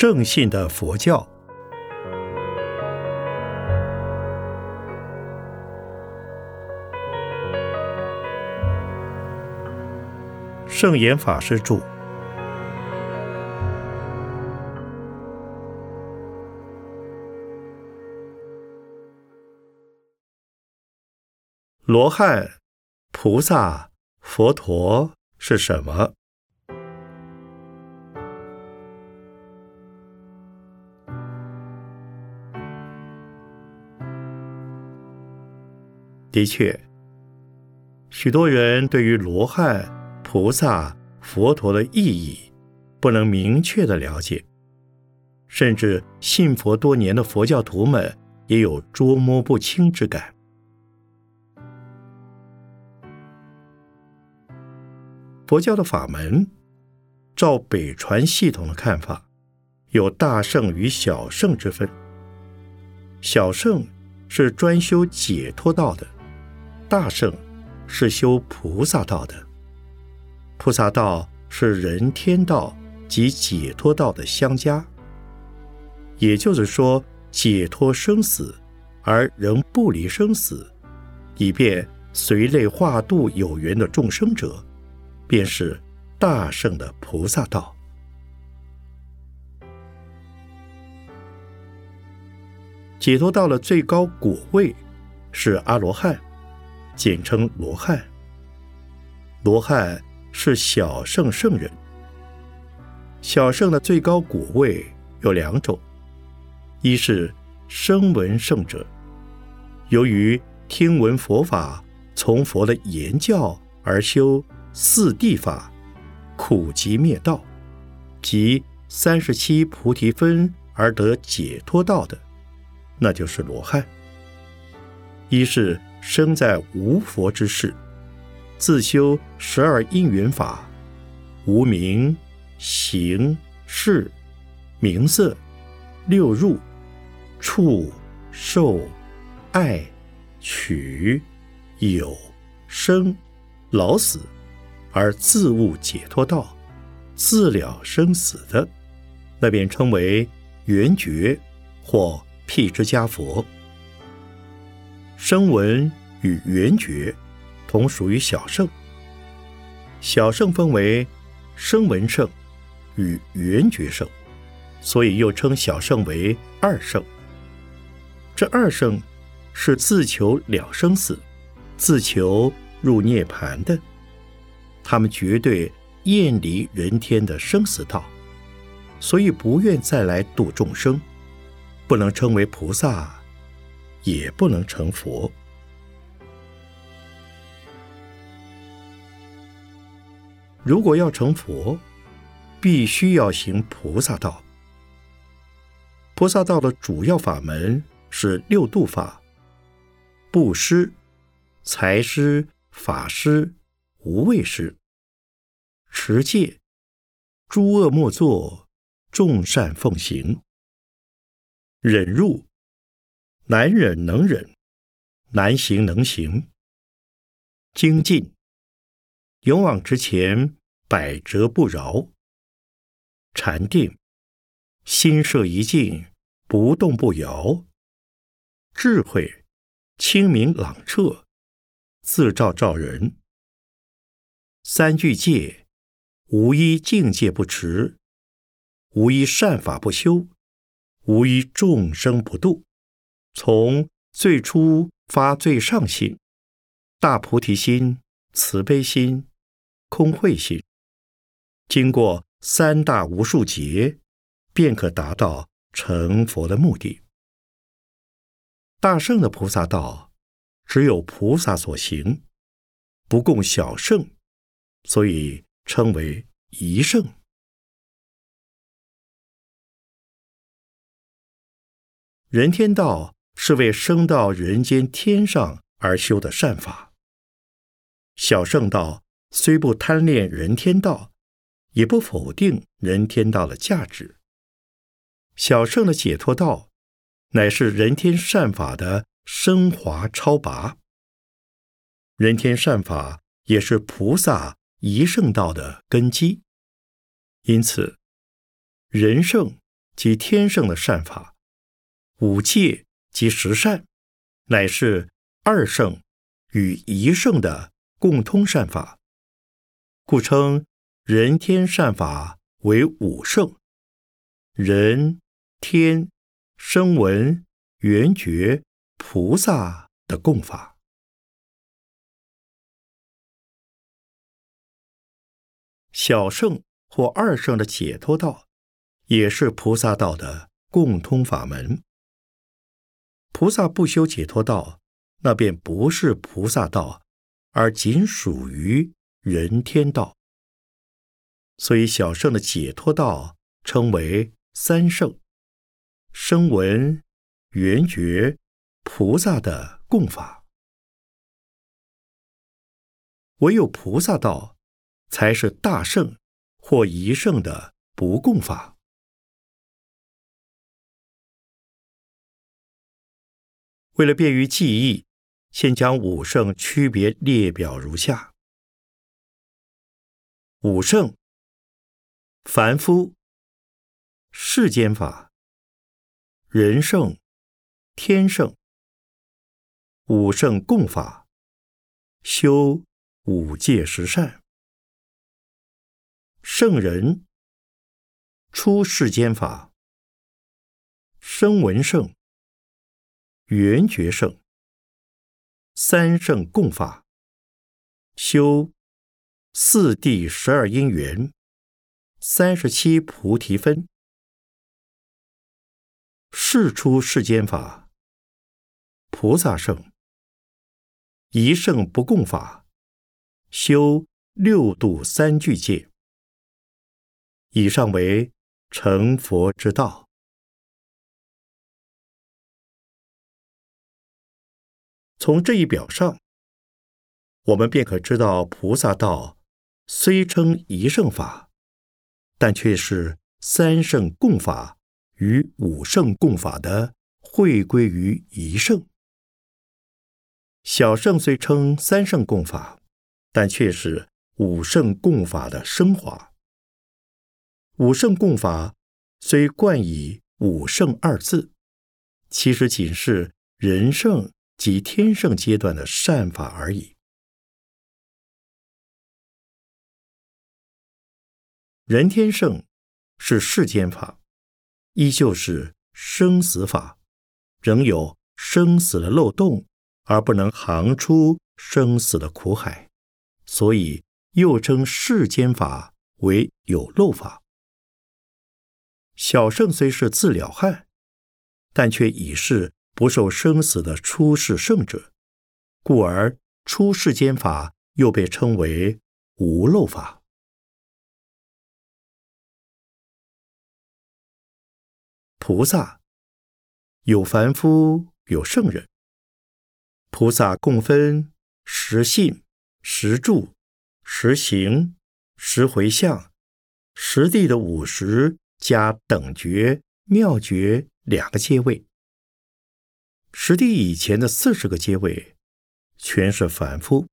正信的佛教。圣严法师著。罗汉、菩萨、佛陀是什么？的确，许多人对于罗汉、菩萨、佛陀的意义不能明确的了解，甚至信佛多年的佛教徒们也有捉摸不清之感。佛教的法门，照北传系统的看法，有大圣与小圣之分。小圣是专修解脱道的。大圣是修菩萨道的，菩萨道是人天道及解脱道的相加。也就是说，解脱生死而仍不离生死，以便随类化度有缘的众生者，便是大圣的菩萨道。解脱到了最高果位，是阿罗汉。简称罗汉。罗汉是小圣圣人。小圣的最高果位有两种：一是声闻圣者，由于听闻佛法，从佛的言教而修四谛法，苦集灭道，即三十七菩提分而得解脱道的，那就是罗汉。一是。生在无佛之世，自修十二因缘法，无名、行、识、名色、六入、触、受、爱、取、有、生、老死，而自悟解脱道，自了生死的，那便称为圆觉或辟支迦佛。声闻与缘觉同属于小圣，小圣分为声闻圣与缘觉圣，所以又称小圣为二圣。这二圣是自求了生死、自求入涅盘的，他们绝对厌离人天的生死道，所以不愿再来度众生，不能称为菩萨。也不能成佛。如果要成佛，必须要行菩萨道。菩萨道的主要法门是六度法：布施、财施、法施、无畏施、持戒、诸恶莫作、众善奉行、忍辱。难忍能忍，难行能行。精进，勇往直前，百折不挠。禅定，心摄一境，不动不摇。智慧，清明朗澈，自照照人。三句戒，无一境界不持，无一善法不修，无一众生不度。从最初发最上心、大菩提心、慈悲心、空慧心，经过三大无数劫，便可达到成佛的目的。大圣的菩萨道，只有菩萨所行，不共小圣，所以称为一圣。人天道。是为升到人间天上而修的善法。小圣道虽不贪恋人天道，也不否定人天道的价值。小圣的解脱道，乃是人天善法的升华超拔。人天善法也是菩萨一圣道的根基。因此，人圣即天圣的善法，五戒及十善，乃是二圣与一圣的共通善法，故称人天善法为五圣。人天声闻缘觉菩萨的共法，小圣或二圣的解脱道，也是菩萨道的共通法门。菩萨不修解脱道，那便不是菩萨道，而仅属于人天道。所以小圣的解脱道称为。三圣，声闻、缘觉、菩萨的共法，唯有菩萨道才是大圣或一圣的不共法。为了便于记忆，先将五圣区别列表如下：五圣，凡夫。世间法，人圣、天圣、五圣共法，修五戒十善。圣人出世间法，声闻圣、圆觉圣、三圣共法，修四谛十二因缘、三十七菩提分。世出世间法，菩萨圣，一圣不共法，修六度三俱戒。以上为成佛之道。从这一表上，我们便可知道，菩萨道虽称一圣法，但却是三圣共法。与五圣共法的会归于一圣，小圣虽称三圣共法，但却是五圣共法的升华。五圣共法虽冠以五圣二字，其实仅是人圣及天圣阶段的善法而已。人天圣是世间法。依旧是生死法，仍有生死的漏洞，而不能行出生死的苦海，所以又称世间法为有漏法。小圣虽是自了汉，但却已是不受生死的出世圣者，故而出世间法又被称为无漏法。菩萨有凡夫，有圣人。菩萨共分十信、十住、十行、十回向、十地的五十加等觉、妙觉两个阶位。十地以前的四十个阶位，全是凡夫。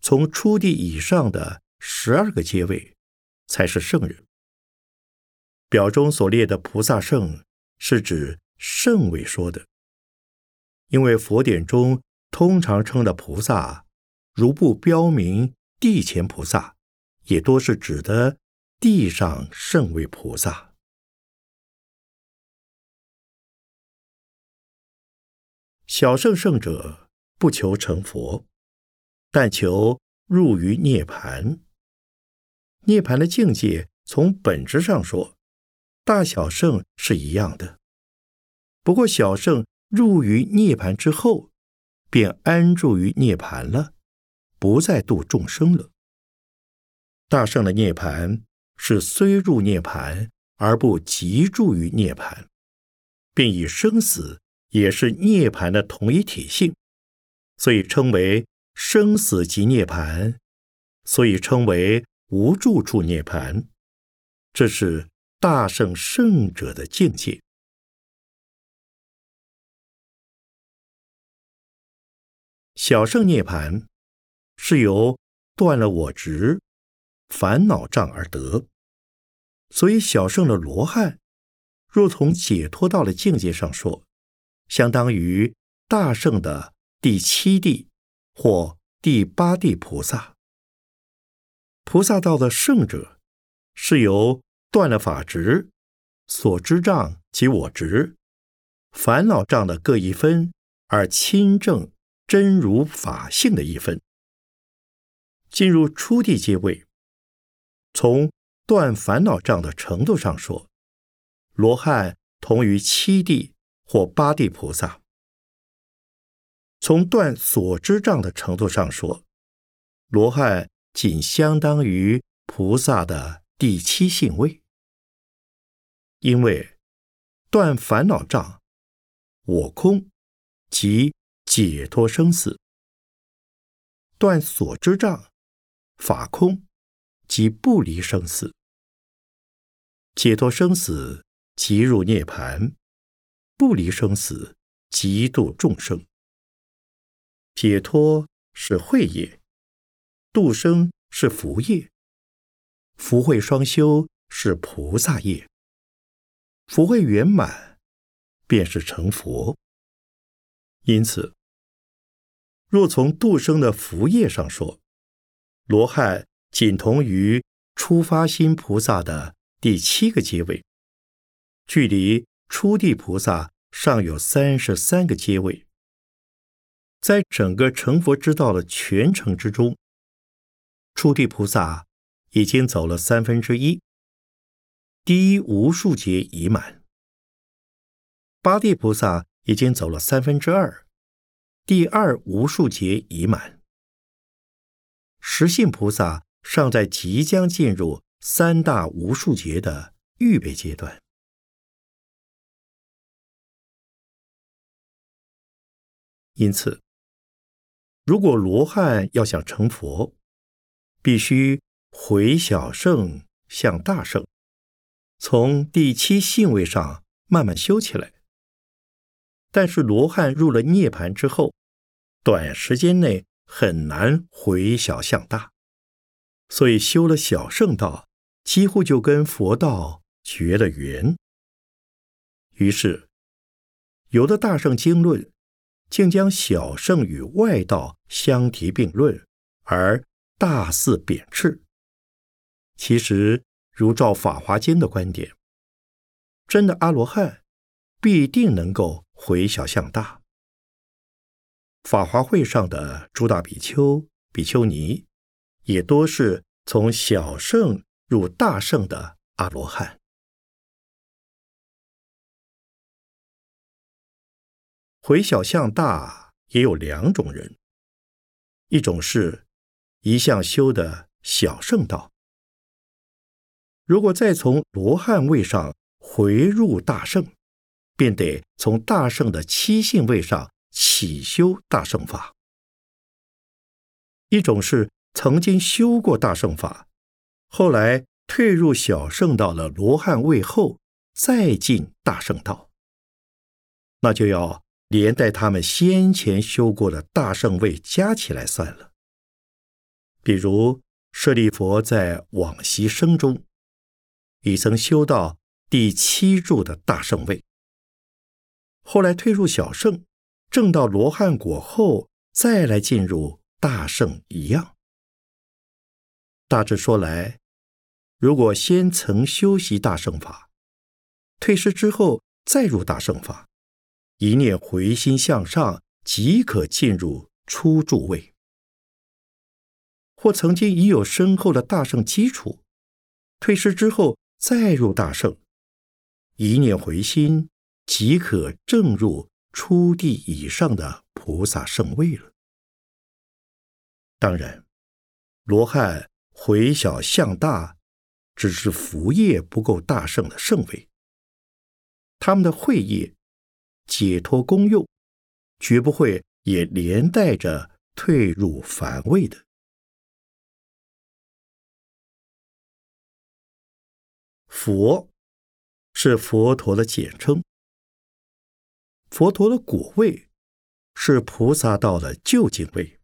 从初地以上的十二个阶位，才是圣人。表中所列的菩萨圣，是指圣位说的。因为佛典中通常称的菩萨，如不标明地前菩萨，也多是指的地上圣位菩萨。小圣圣者不求成佛，但求入于涅盘。涅盘的境界，从本质上说。大小圣是一样的，不过小圣入于涅盘之后，便安住于涅盘了，不再度众生了。大圣的涅盘是虽入涅盘而不急住于涅盘，便以生死也是涅盘的同一体性，所以称为生死即涅盘，所以称为无住处涅盘。这是。大圣圣者的境界，小圣涅盘是由断了我执、烦恼障而得，所以小圣的罗汉若从解脱道的境界上说，相当于大圣的第七地或第八地菩萨。菩萨道的圣者，是由断了法执、所知障及我执、烦恼障的各一分，而亲证真如法性的一分，进入初地阶位。从断烦恼障的程度上说，罗汉同于七地或八地菩萨；从断所知障的程度上说，罗汉仅相当于菩萨的第七性位。因为断烦恼障，我空即解脱生死；断所知障，法空。即不离生死，解脱生死，即入涅盘；不离生死，极度众生。解脱是慧业，度生是福业，福慧双修是菩萨业。福慧圆满，便是成佛。因此，若从度生的福业上说，罗汉。仅同于初发心菩萨的第七个阶位，距离初地菩萨尚有三十三个阶位。在整个成佛之道的全程之中，初地菩萨已经走了三分之一，第一无数劫已满；八地菩萨已经走了三分之二，第二无数劫已满；实性菩萨。尚在即将进入三大无数劫的预备阶段，因此，如果罗汉要想成佛，必须回小圣向大圣，从第七性位上慢慢修起来。但是，罗汉入了涅盘之后，短时间内很难回小向大。所以修了小圣道，几乎就跟佛道绝了缘。于是，有的大圣经论，竟将小圣与外道相提并论，而大肆贬斥。其实，如照《法华经》的观点，真的阿罗汉必定能够回小向大。法华会上的诸大比丘、比丘尼。也多是从小圣入大圣的阿罗汉。回小向大也有两种人，一种是一向修的小圣道，如果再从罗汉位上回入大圣，便得从大圣的七性位上起修大圣法。一种是。曾经修过大圣法，后来退入小圣道的罗汉位后，再进大圣道，那就要连带他们先前修过的大圣位加起来算了。比如舍利佛在往昔生中，已曾修到第七柱的大圣位，后来退入小圣，证到罗汉果后，再来进入大圣一样。大致说来，如果先曾修习大圣法，退失之后再入大圣法，一念回心向上，即可进入初住位；或曾经已有深厚的大圣基础，退失之后再入大圣，一念回心，即可正入初地以上的菩萨圣位了。当然，罗汉。回小向大，只是福业不够大圣的圣位。他们的慧业解脱功用，绝不会也连带着退入凡位的。佛是佛陀的简称，佛陀的果位是菩萨道的究竟位，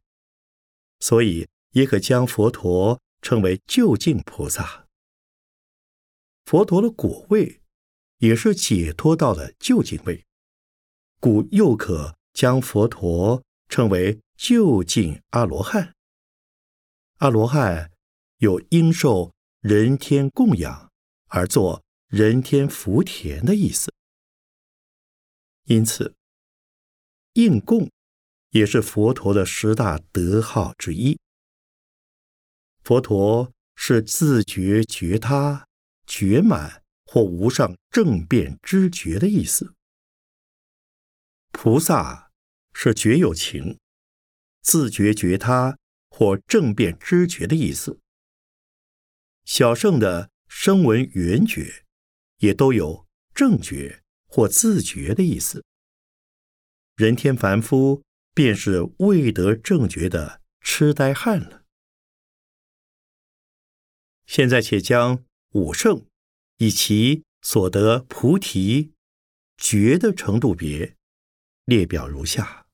所以也可将佛陀。称为究竟菩萨。佛陀的果位也是解脱到了究竟位，故又可将佛陀称为究竟阿罗汉。阿罗汉有应受人天供养而作人天福田的意思，因此应供也是佛陀的十大德号之一。佛陀是自觉觉他、觉满或无上正遍知觉的意思。菩萨是觉有情、自觉觉他或正遍知觉的意思。小圣的声闻缘觉也都有正觉或自觉的意思。人天凡夫便是未得正觉的痴呆汉了。现在且将五圣以其所得菩提觉的程度别列表如下：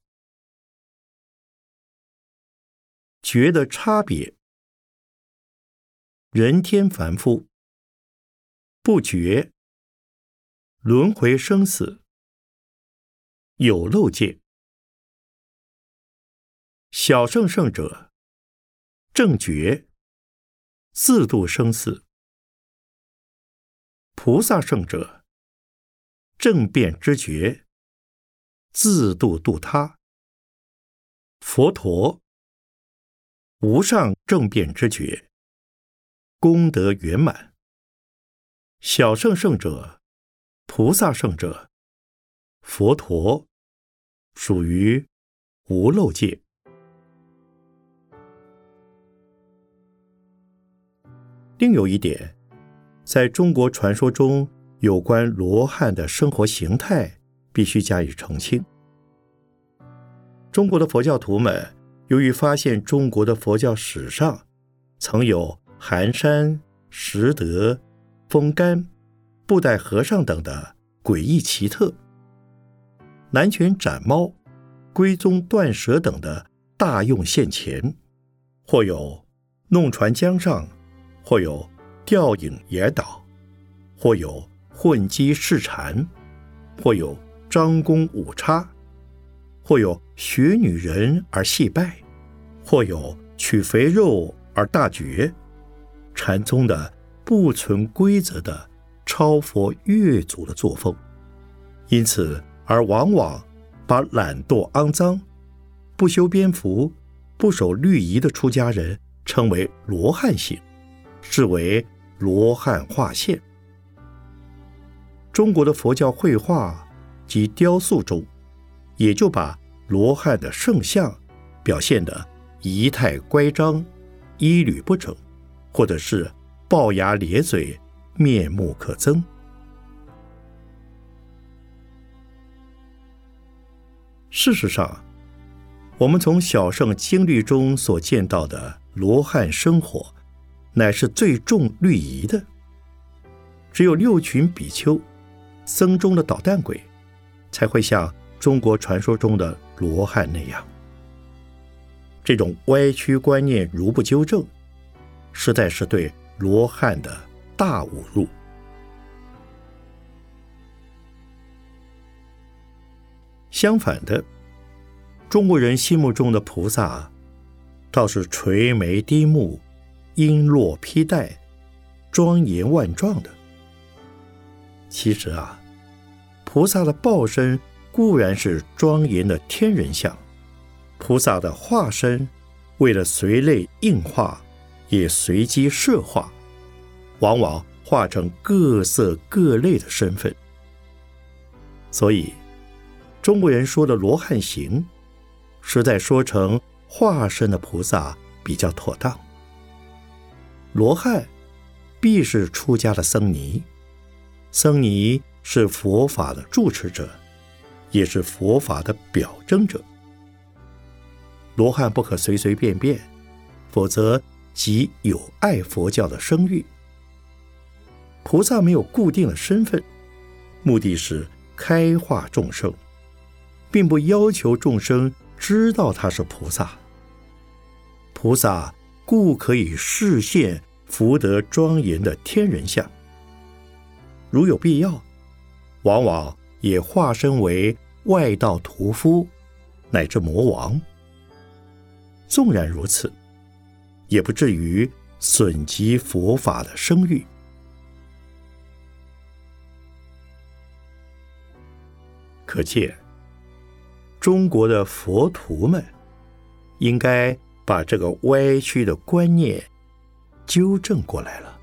觉的差别，人天凡夫不觉轮回生死有漏界，小圣圣者正觉。自度生死，菩萨圣者正变知觉，自度度他；佛陀无上正遍知觉，功德圆满。小圣圣者、菩萨圣者、佛陀属于无漏界。另有一点，在中国传说中有关罗汉的生活形态，必须加以澄清。中国的佛教徒们由于发现中国的佛教史上曾有寒山、拾得、风干、布袋和尚等的诡异奇特，南拳斩猫、龟宗断舌等的大用现前，或有弄船江上。或有吊影野岛，或有混机试禅，或有张弓舞叉，或有学女人而戏拜，或有取肥肉而大绝，禅宗的不存规则的超佛越祖的作风，因此而往往把懒惰肮脏、不修边幅、不守律仪的出家人称为罗汉型。视为罗汉画线。中国的佛教绘画及雕塑中，也就把罗汉的圣像表现得仪态乖张、衣履不整，或者是龅牙咧嘴、面目可憎。事实上，我们从小圣经历中所见到的罗汉生活。乃是最重律仪的，只有六群比丘、僧中的捣蛋鬼，才会像中国传说中的罗汉那样。这种歪曲观念如不纠正，实在是对罗汉的大侮辱。相反的，中国人心目中的菩萨，倒是垂眉低目。璎珞披戴，庄严万状的。其实啊，菩萨的报身固然是庄严的天人像，菩萨的化身为了随类应化，也随机设化，往往化成各色各类的身份。所以，中国人说的罗汉形，实在说成化身的菩萨比较妥当。罗汉必是出家的僧尼，僧尼是佛法的住持者，也是佛法的表征者。罗汉不可随随便便，否则即有碍佛教的声誉。菩萨没有固定的身份，目的是开化众生，并不要求众生知道他是菩萨。菩萨。故可以示现福德庄严的天人像。如有必要，往往也化身为外道屠夫乃至魔王。纵然如此，也不至于损及佛法的声誉。可见，中国的佛徒们应该把这个歪曲的观念纠正过来了。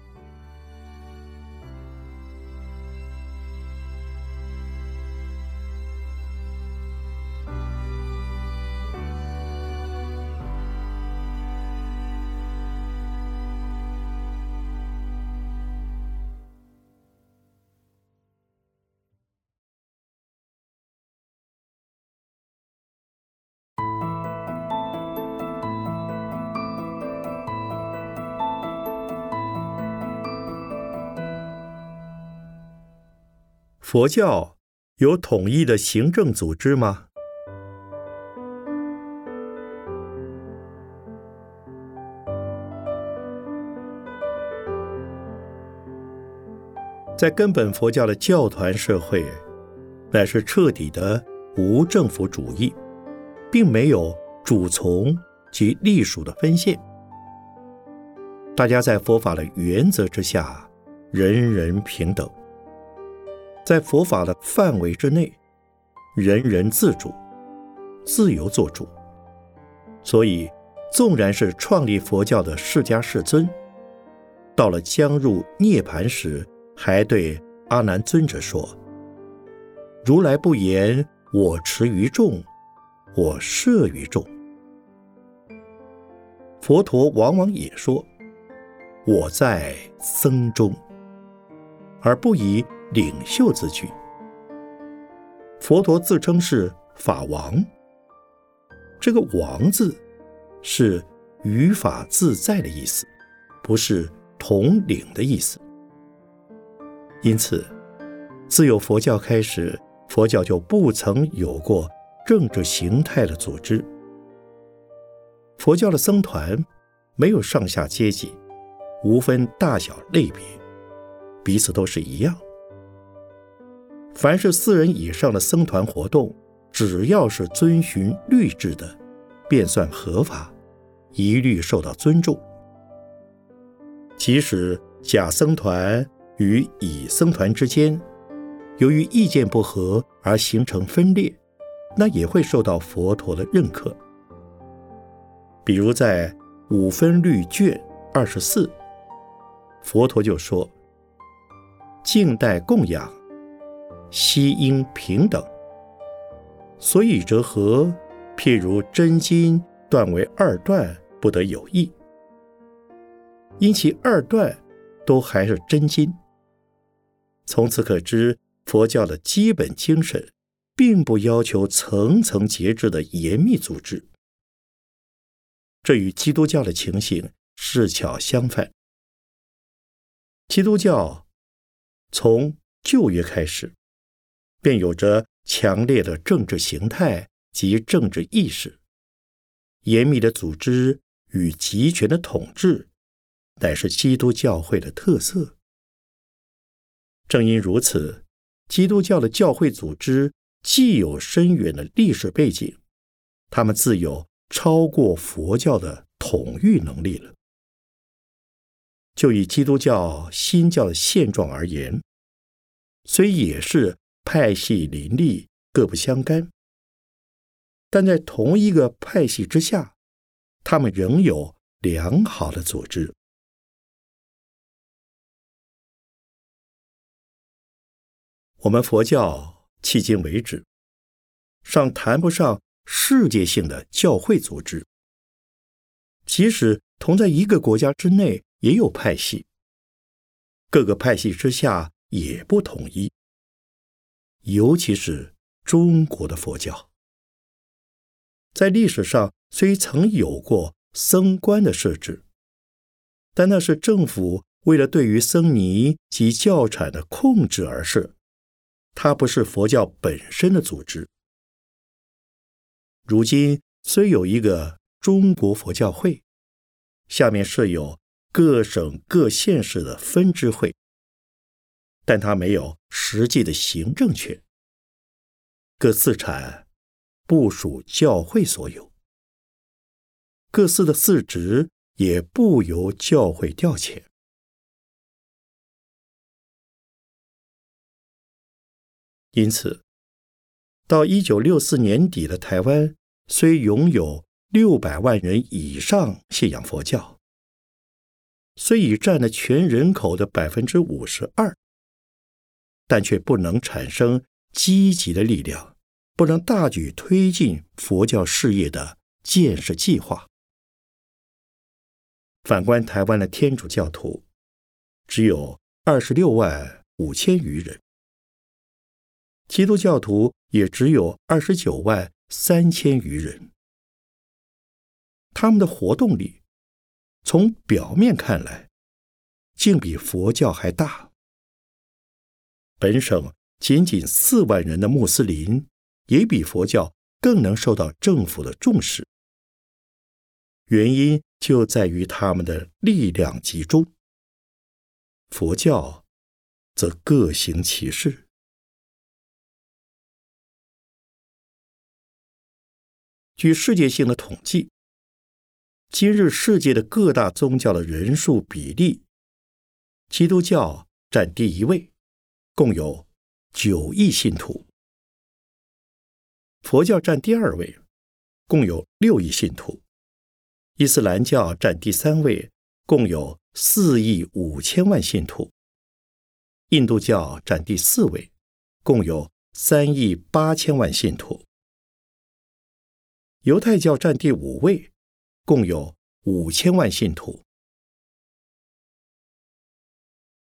佛教有统一的行政组织吗？在根本佛教的教团社会，乃是彻底的无政府主义，并没有主从及隶属的分线。大家在佛法的原则之下，人人平等。在佛法的范围之内，人人自主、自由做主。所以，纵然是创立佛教的释迦世尊，到了将入涅盘时，还对阿难尊者说：“如来不言我持于众，我摄于众。”佛陀往往也说：“我在僧中”，而不以。领袖自居，佛陀自称是法王。这个“王”字是于法自在的意思，不是统领的意思。因此，自有佛教开始，佛教就不曾有过政治形态的组织。佛教的僧团没有上下阶级，无分大小类别，彼此都是一样。凡是四人以上的僧团活动，只要是遵循律制的，便算合法，一律受到尊重。即使甲僧团与乙僧团之间，由于意见不合而形成分裂，那也会受到佛陀的认可。比如在五分律卷二十四，佛陀就说：“静待供养。”悉应平等，所以则何？譬如真金断为二段，不得有异。因其二段都还是真金。从此可知，佛教的基本精神，并不要求层层节制的严密组织。这与基督教的情形是巧相反。基督教从旧约开始。便有着强烈的政治形态及政治意识，严密的组织与集权的统治，乃是基督教会的特色。正因如此，基督教的教会组织既有深远的历史背景，他们自有超过佛教的统御能力了。就以基督教新教的现状而言，虽也是。派系林立，各不相干，但在同一个派系之下，他们仍有良好的组织。我们佛教迄今为止，尚谈不上世界性的教会组织。即使同在一个国家之内，也有派系，各个派系之下也不统一。尤其是中国的佛教，在历史上虽曾有过僧官的设置，但那是政府为了对于僧尼及教产的控制而设，它不是佛教本身的组织。如今虽有一个中国佛教会，下面设有各省各县市的分支会，但它没有实际的行政权。各寺产不属教会所有，各寺的寺职也不由教会调遣。因此，到一九六四年底的台湾，虽拥有六百万人以上信仰佛教，虽已占了全人口的百分之五十二，但却不能产生积极的力量，不能大举推进佛教事业的建设计划。反观台湾的天主教徒，只有二十六万五千余人。基督教徒也只有二十九万三千余人，他们的活动力从表面看来，竟比佛教还大。本省仅仅四万人的穆斯林，也比佛教更能受到政府的重视。原因就在于他们的力量集中，佛教则各行其事。据世界性的统计，今日世界的各大宗教的人数比例，基督教占第一位，共有九亿信徒；佛教占第二位，共有六亿信徒；伊斯兰教占第三位，共有四亿五千万信徒；印度教占第四位，共有三亿八千万信徒。犹太教占第五位，共有五千万信徒。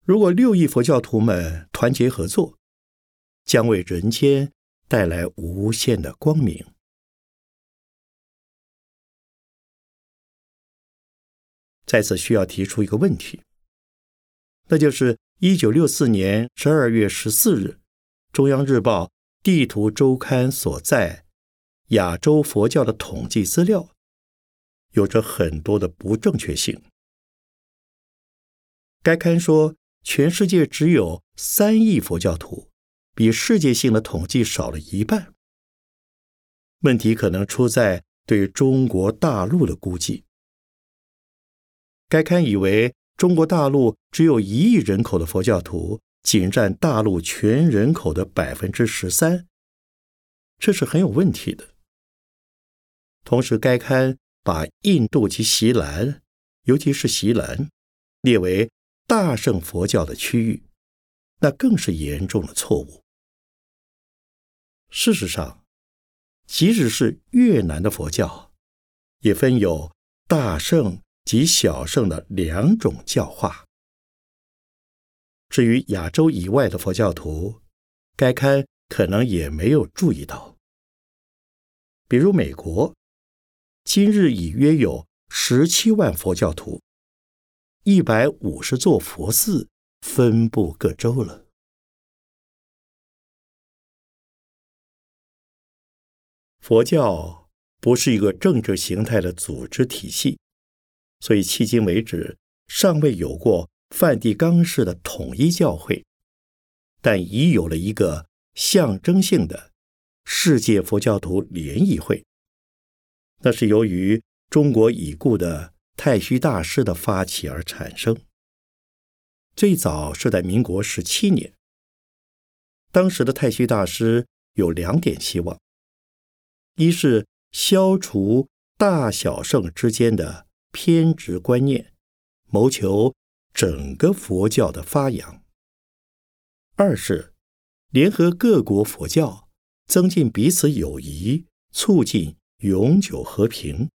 如果六亿佛教徒们团结合作，将为人间带来无限的光明。在此需要提出一个问题，那就是一九六四年十二月十四日，《中央日报》地图周刊所在。亚洲佛教的统计资料有着很多的不正确性。该刊说，全世界只有三亿佛教徒，比世界性的统计少了一半。问题可能出在对中国大陆的估计。该刊以为中国大陆只有一亿人口的佛教徒，仅占大陆全人口的百分之十三，这是很有问题的。同时，该刊把印度及锡兰，尤其是锡兰，列为大乘佛教的区域，那更是严重的错误。事实上，即使是越南的佛教，也分有大乘及小乘的两种教化。至于亚洲以外的佛教徒，该刊可能也没有注意到，比如美国。今日已约有十七万佛教徒，一百五十座佛寺分布各州了。佛教不是一个政治形态的组织体系，所以迄今为止尚未有过梵蒂冈式的统一教会，但已有了一个象征性的世界佛教徒联谊会。那是由于中国已故的太虚大师的发起而产生。最早是在民国十七年，当时的太虚大师有两点希望：一是消除大小圣之间的偏执观念，谋求整个佛教的发扬；二是联合各国佛教，增进彼此友谊，促进。永久和平。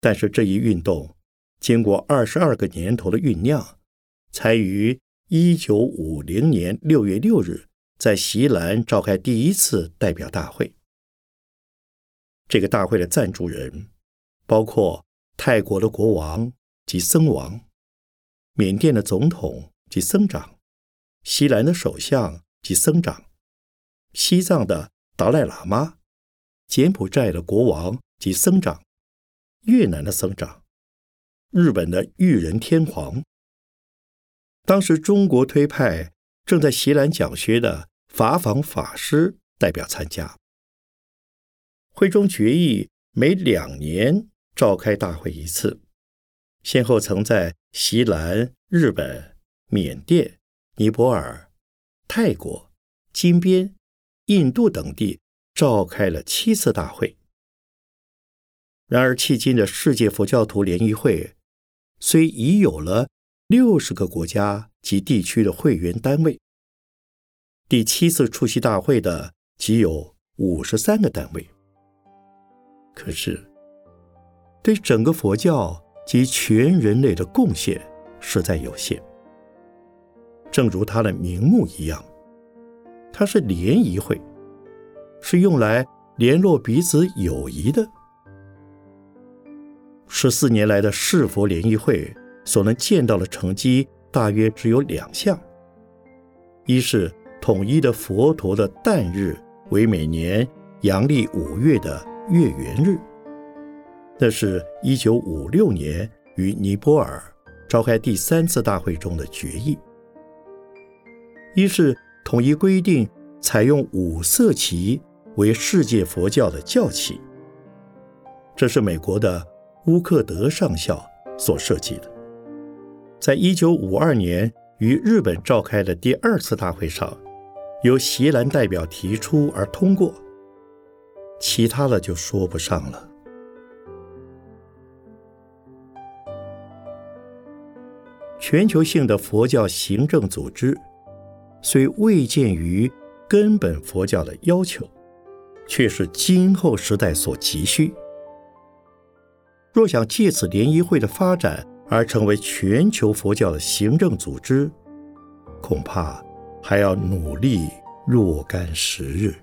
但是这一运动经过二十二个年头的酝酿，才于一九五零年六月六日在锡兰召开第一次代表大会。这个大会的赞助人包括泰国的国王及僧王、缅甸的总统及僧长、西兰的首相及僧长、西藏的达赖喇嘛。柬埔寨的国王及僧长，越南的僧长，日本的裕仁天皇。当时中国推派正在锡兰讲学的法访法师代表参加。会中决议每两年召开大会一次，先后曾在西兰、日本、缅甸、尼泊尔、泰国、金边、印度等地召开了七次大会。然而，迄今的世界佛教徒联谊会虽已有了六十个国家及地区的会员单位，第七次出席大会的仅有五十三个单位。可是，对整个佛教及全人类的贡献实在有限。正如它的名目一样，它是联谊会，是用来联络彼此友谊的。十四年来的世佛联谊会所能见到的成绩，大约只有两项：一是统一的佛陀的诞日为每年阳历五月的。月圆日，那是一九五六年于尼泊尔召开第三次大会中的决议。一是统一规定采用五色旗为世界佛教的教旗，这是美国的乌克德上校所设计的。在一九五二年于日本召开的第二次大会上，由席兰代表提出而通过。其他的就说不上了。全球性的佛教行政组织，虽未见于根本佛教的要求，却是今后时代所急需。若想借此联谊会的发展而成为全球佛教的行政组织，恐怕还要努力若干时日。